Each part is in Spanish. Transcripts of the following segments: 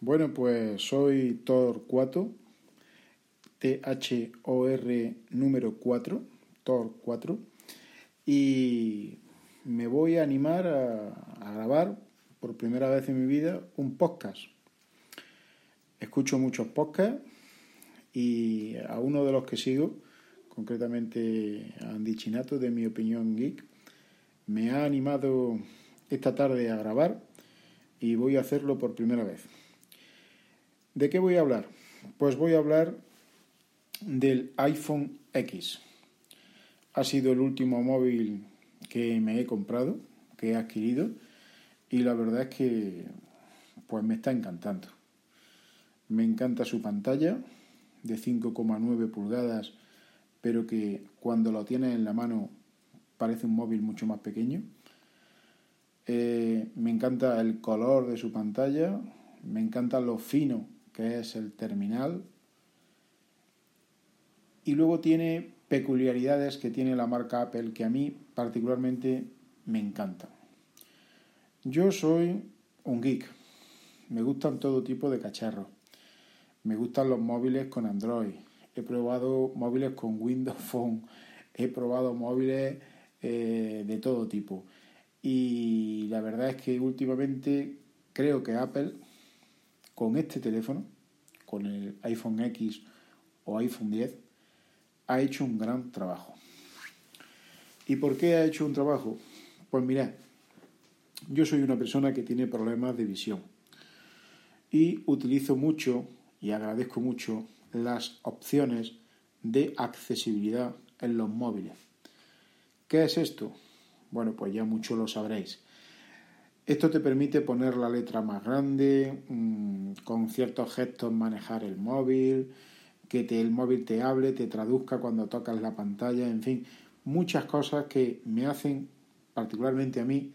Bueno, pues soy 4, T-H-O-R número 4, Thor 4, y me voy a animar a, a grabar por primera vez en mi vida un podcast. Escucho muchos podcasts y a uno de los que sigo, concretamente a Andy Chinato de Mi Opinión Geek, me ha animado esta tarde a grabar y voy a hacerlo por primera vez. ¿De qué voy a hablar? Pues voy a hablar del iPhone X. Ha sido el último móvil que me he comprado, que he adquirido, y la verdad es que pues me está encantando. Me encanta su pantalla de 5,9 pulgadas, pero que cuando lo tienes en la mano parece un móvil mucho más pequeño. Eh, me encanta el color de su pantalla, me encanta lo fino que es el terminal. Y luego tiene peculiaridades que tiene la marca Apple que a mí particularmente me encantan. Yo soy un geek, me gustan todo tipo de cacharros, me gustan los móviles con Android, he probado móviles con Windows Phone, he probado móviles eh, de todo tipo. Y la verdad es que últimamente creo que Apple, con este teléfono, con el iPhone X o iPhone 10, ha hecho un gran trabajo. ¿Y por qué ha hecho un trabajo? Pues mirad, yo soy una persona que tiene problemas de visión y utilizo mucho y agradezco mucho las opciones de accesibilidad en los móviles. ¿Qué es esto? Bueno, pues ya mucho lo sabréis. Esto te permite poner la letra más grande, mmm, con ciertos gestos manejar el móvil, que el móvil te hable, te traduzca cuando tocas la pantalla, en fin, muchas cosas que me hacen, particularmente a mí,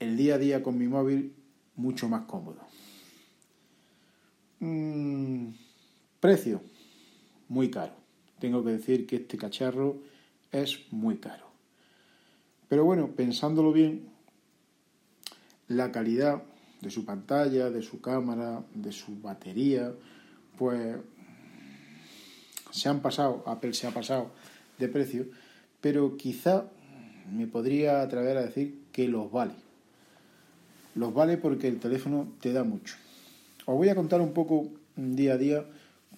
el día a día con mi móvil mucho más cómodo. Mm, precio, muy caro. Tengo que decir que este cacharro es muy caro. Pero bueno, pensándolo bien, la calidad de su pantalla, de su cámara, de su batería, pues se han pasado, Apple se ha pasado de precio, pero quizá me podría atrever a decir que los vale. Los vale porque el teléfono te da mucho. Os voy a contar un poco día a día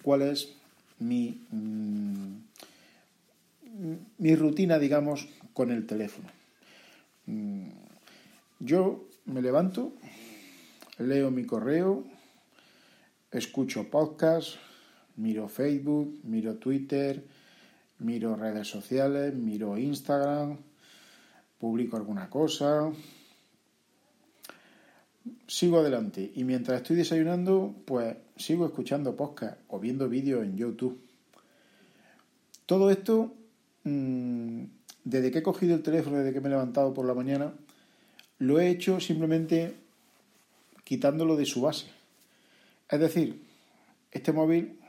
cuál es mi, mmm, mi rutina, digamos, con el teléfono. Mm, yo me levanto, leo mi correo, escucho podcast, miro Facebook, miro Twitter, miro redes sociales, miro Instagram, publico alguna cosa, sigo adelante. Y mientras estoy desayunando, pues sigo escuchando podcast o viendo vídeos en YouTube. Todo esto, mmm, desde que he cogido el teléfono, desde que me he levantado por la mañana, lo he hecho simplemente quitándolo de su base. Es decir, este móvil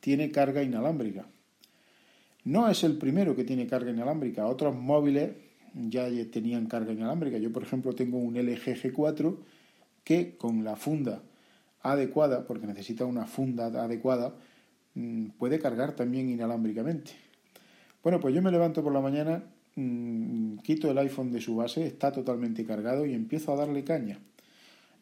tiene carga inalámbrica. No es el primero que tiene carga inalámbrica. Otros móviles ya tenían carga inalámbrica. Yo, por ejemplo, tengo un LG G4 que con la funda adecuada, porque necesita una funda adecuada, mm, puede cargar también inalámbricamente. Bueno, pues yo me levanto por la mañana, mmm, quito el iPhone de su base, está totalmente cargado y empiezo a darle caña.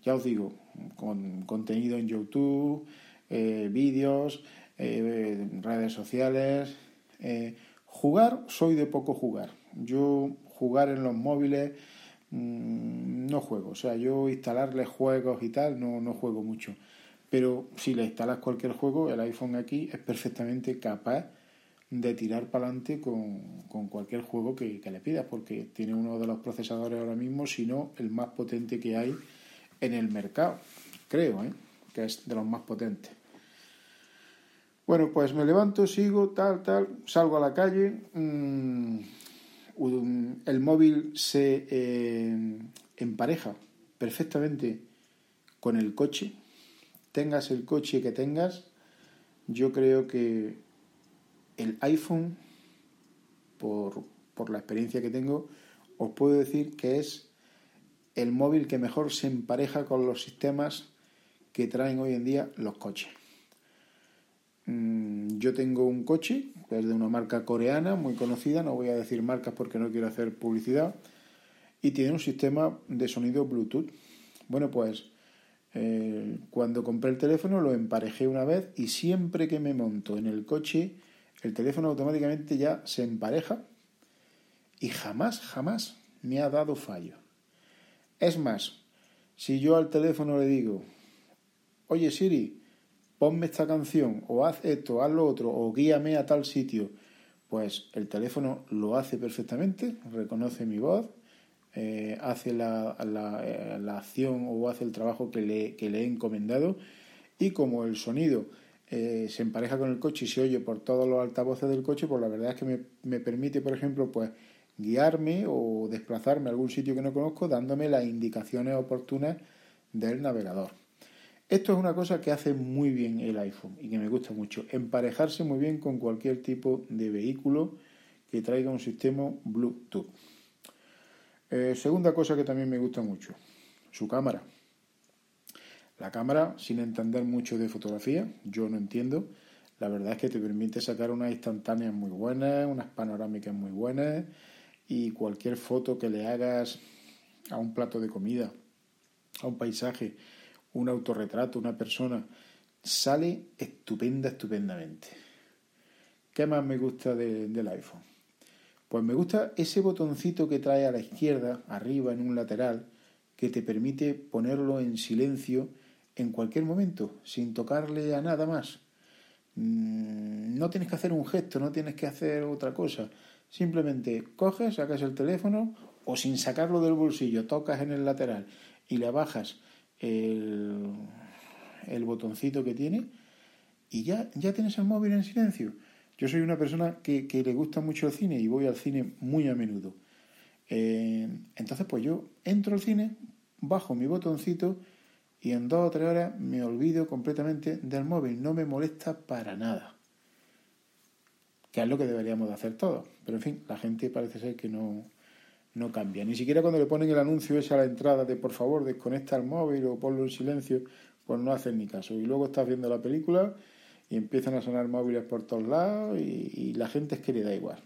Ya os digo, con contenido en YouTube, eh, vídeos, eh, redes sociales. Eh, jugar, soy de poco jugar. Yo jugar en los móviles mmm, no juego. O sea, yo instalarle juegos y tal, no, no juego mucho. Pero si le instalas cualquier juego, el iPhone aquí es perfectamente capaz de tirar para adelante con, con, cualquier juego que, que, le pidas, porque tiene uno de los procesadores ahora mismo, si no el más potente que hay en el mercado, creo, ¿eh? que es de los más potentes. Bueno, pues me levanto, sigo, tal, tal, salgo a la calle, mmm, el móvil se eh, empareja perfectamente con el coche, tengas el coche que tengas, yo creo que el iPhone, por, por la experiencia que tengo, os puedo decir que es el móvil que mejor se empareja con los sistemas que traen hoy en día los coches. Mm, yo tengo un coche que es de una marca coreana muy conocida, no voy a decir marcas porque no quiero hacer publicidad, y tiene un sistema de sonido Bluetooth. Bueno, pues eh, cuando compré el teléfono lo emparejé una vez y siempre que me monto en el coche, el teléfono automáticamente ya se empareja y jamás, jamás me ha dado fallo. Es más, si yo al teléfono le digo, oye Siri, ponme esta canción, o haz esto, haz lo otro, o guíame a tal sitio, pues el teléfono lo hace perfectamente, reconoce mi voz, eh, hace la, eh, la, acción o hace el trabajo que le, que le he encomendado y como el sonido eh, se empareja con el coche y se oye por todos los altavoces del coche, pues la verdad es que me, me permite, por ejemplo, pues guiarme o desplazarme a algún sitio que no conozco dándome las indicaciones oportunas del navegador. Esto es una cosa que hace muy bien el iPhone y que me gusta mucho, emparejarse muy bien con cualquier tipo de vehículo que traiga un sistema Bluetooth. Eh, segunda cosa que también me gusta mucho, su cámara. La cámara, sin entender mucho de fotografía, yo no entiendo, la verdad es que te permite sacar unas instantáneas muy buenas, unas panorámicas muy buenas, y cualquier foto que le hagas a un plato de comida, a un paisaje, un autorretrato, una persona, sale estupenda, estupendamente. ¿Qué más me gusta del iPhone? Pues me gusta ese botoncito que trae a la izquierda, arriba en un lateral, que te permite ponerlo en silencio en cualquier momento, sin tocarle a nada más. Mm, no tienes que hacer un gesto, no tienes que hacer otra cosa. Simplemente coges, sacas el teléfono o sin sacarlo del bolsillo, tocas en el lateral y le bajas el, el botoncito que tiene y ya, ya tienes el móvil en silencio. Yo soy una persona que, le gusta mucho el cine y voy al cine muy a menudo. Eh, entonces, pues yo entro al cine, bajo mi botoncito y en dos o tres horas me olvido completamente del móvil. No me molesta para nada que es lo que deberíamos de hacer todos. Pero en fin, la gente parece ser que no, no cambia. Ni siquiera cuando le ponen el anuncio ese a la entrada de por favor desconecta el móvil o ponlo en silencio, pues no hacen ni caso. Y luego estás viendo la película y empiezan a sonar móviles por todos lados y, la gente es que le da igual.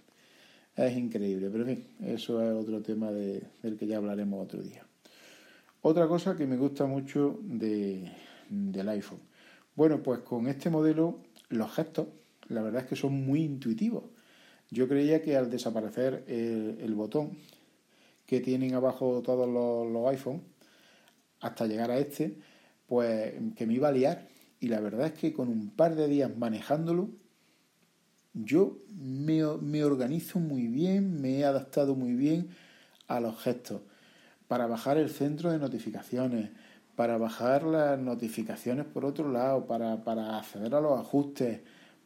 Es increíble, pero en fin, eso es otro tema de, del que ya hablaremos otro día. Otra cosa que me gusta mucho de, del iPhone. Bueno, pues con este modelo los gestos la verdad es que son muy intuitivos. Yo creía que al desaparecer el, botón que tienen abajo todos los, iPhones, hasta llegar a este, pues que me iba a liar. Y la verdad es que con un par de días manejándolo, yo me, organizo muy bien, me he adaptado muy bien a los gestos. Para bajar el centro de notificaciones, para bajar las notificaciones por otro lado, para, para acceder a los ajustes,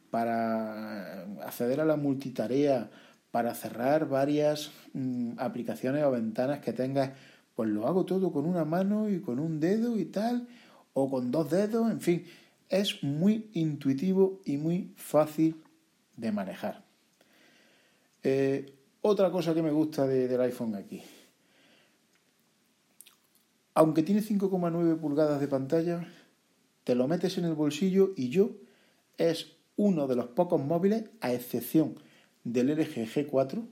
para acceder a la multitarea, para cerrar varias mm, aplicaciones o ventanas que tengas, pues lo hago todo con una mano y con un dedo y tal, o con dos dedos, en fin, es muy intuitivo y muy fácil de manejar. Eh, otra cosa que me gusta del iPhone aquí. Aunque tiene 5,9 pulgadas de pantalla, te lo metes en el bolsillo y yo es uno de los pocos móviles, a excepción del LG G4,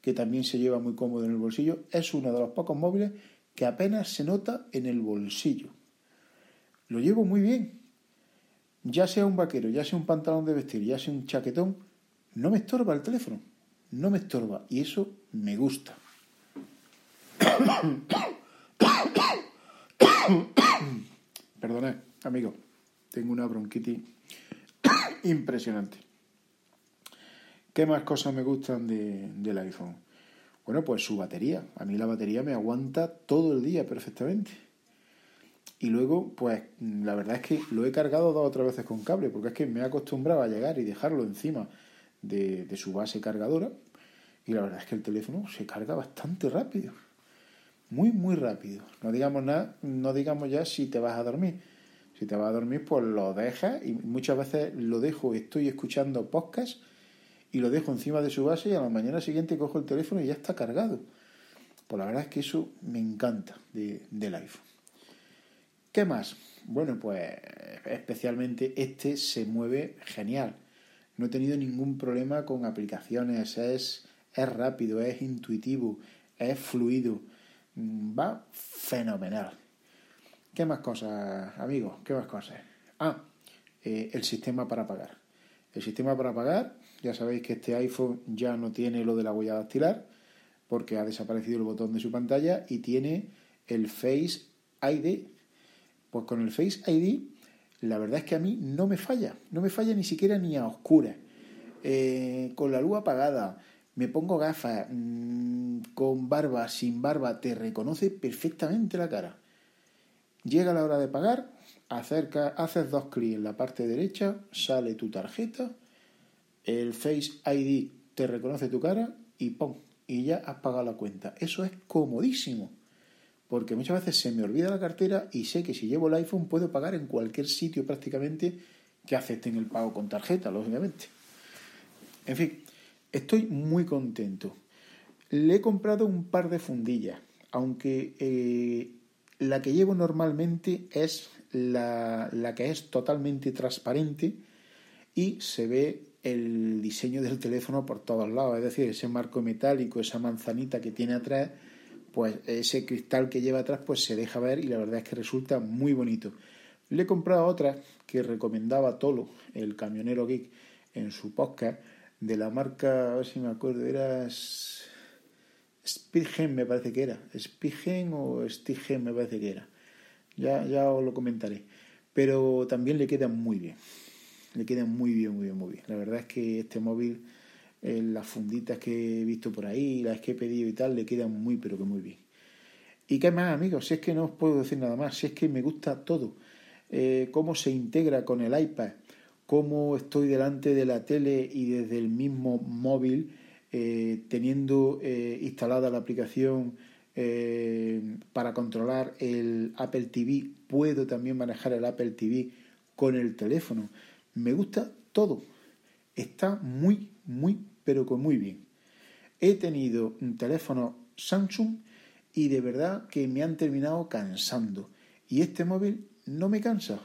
que también se lleva muy cómodo en el bolsillo, es uno de los pocos móviles que apenas se nota en el bolsillo. Lo llevo muy bien. Ya sea un vaquero, ya sea un pantalón de vestir, ya sea un chaquetón, no me estorba el teléfono. No me estorba. Y eso me gusta. Perdonad, amigo. Tengo una bronquitis impresionante. ¿Qué más cosas me gustan de, del iPhone? Bueno, pues su batería. A mí la batería me aguanta todo el día perfectamente. Y luego, pues la verdad es que lo he cargado dos o tres veces con cable, porque es que me he acostumbrado a llegar y dejarlo encima de su base cargadora. Y la verdad es que el teléfono se carga bastante rápido. Muy, muy rápido. No digamos nada, no digamos ya si te vas a dormir. Si te vas a dormir, pues lo dejas y muchas veces lo dejo, estoy escuchando podcast y lo dejo encima de su base y a la mañana siguiente cojo el teléfono y ya está cargado. Pues la verdad es que eso me encanta de, del iPhone. ¿Qué más? Bueno, pues especialmente este se mueve genial. No he tenido ningún problema con aplicaciones, es, es rápido, es intuitivo, es fluido, va fenomenal. ¿Qué más cosas, amigos? ¿Qué más cosas? Ah, eh, el sistema para pagar. El sistema para pagar, ya sabéis que este iPhone ya no tiene lo de la huella dactilar, porque ha desaparecido el botón de su pantalla y tiene el Face ID pues con el Face ID, la verdad es que a mí no me falla, no me falla ni siquiera ni a oscuras. Eh, con la luz apagada, me pongo gafas, mmm, con barba, sin barba, te reconoce perfectamente la cara. Llega la hora de pagar, acerca, haces dos clics en la parte derecha, sale tu tarjeta, el Face ID te reconoce tu cara y ¡pum! Y ya has pagado la cuenta. Eso es comodísimo porque muchas veces se me olvida la cartera y sé que si llevo el iPhone puedo pagar en cualquier sitio prácticamente que acepten el pago con tarjeta, lógicamente. En fin, estoy muy contento. Le he comprado un par de fundillas, aunque eh, la que llevo normalmente es la, la que es totalmente transparente y se ve el diseño del teléfono por todos lados, es decir, ese marco metálico, esa manzanita que tiene atrás pues ese cristal que lleva atrás pues se deja ver y la verdad es que resulta muy bonito. Le he comprado otra que recomendaba Tolo, el camionero geek, en su podcast, de la marca, a ver si me acuerdo, era Speedgen me parece que era, Speedgen o Stigen me parece que era. Ya, ya os lo comentaré. Pero también le queda muy bien. Le queda muy bien, muy bien, muy bien. La verdad es que este móvil las funditas que he visto por ahí, las que he pedido y tal, le quedan muy, pero que muy bien. ¿Y qué más, amigos? Si es que no os puedo decir nada más, si es que me gusta todo. Eh, cómo se integra con el iPad, cómo estoy delante de la tele y desde el mismo móvil, eh, teniendo eh, instalada la aplicación para controlar el Apple TV, puedo también manejar el Apple TV con el teléfono. Me gusta todo. Está muy, muy, pero con muy bien. He tenido un teléfono Samsung y de verdad que me han terminado cansando. Y este móvil no me cansa.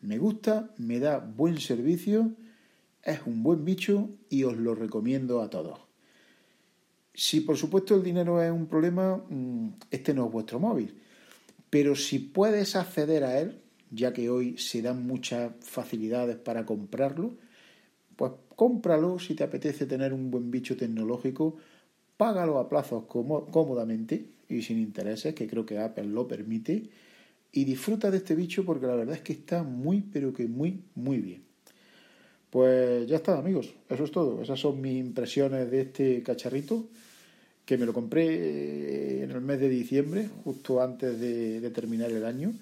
Me gusta, me da buen servicio, es un buen bicho y os lo recomiendo a todos. Si por supuesto el dinero es un problema, mm, este no es vuestro móvil. Pero si puedes acceder a él, ya que hoy se dan muchas facilidades para comprarlo, pues cómpralo si te apetece tener un buen bicho tecnológico, págalo a plazos cómodamente y sin intereses, que creo que Apple lo permite, y disfruta de este bicho porque la verdad es que está muy, pero que muy, muy bien. Pues ya está, amigos, eso es todo. Esas son mis impresiones de este cacharrito, que me lo compré en el mes de diciembre, justo antes de, de terminar el año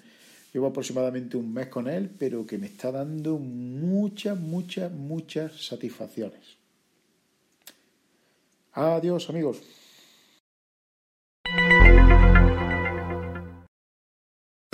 Llevo aproximadamente un mes con él, pero que me está dando muchas, muchas, muchas satisfacciones. Adiós amigos.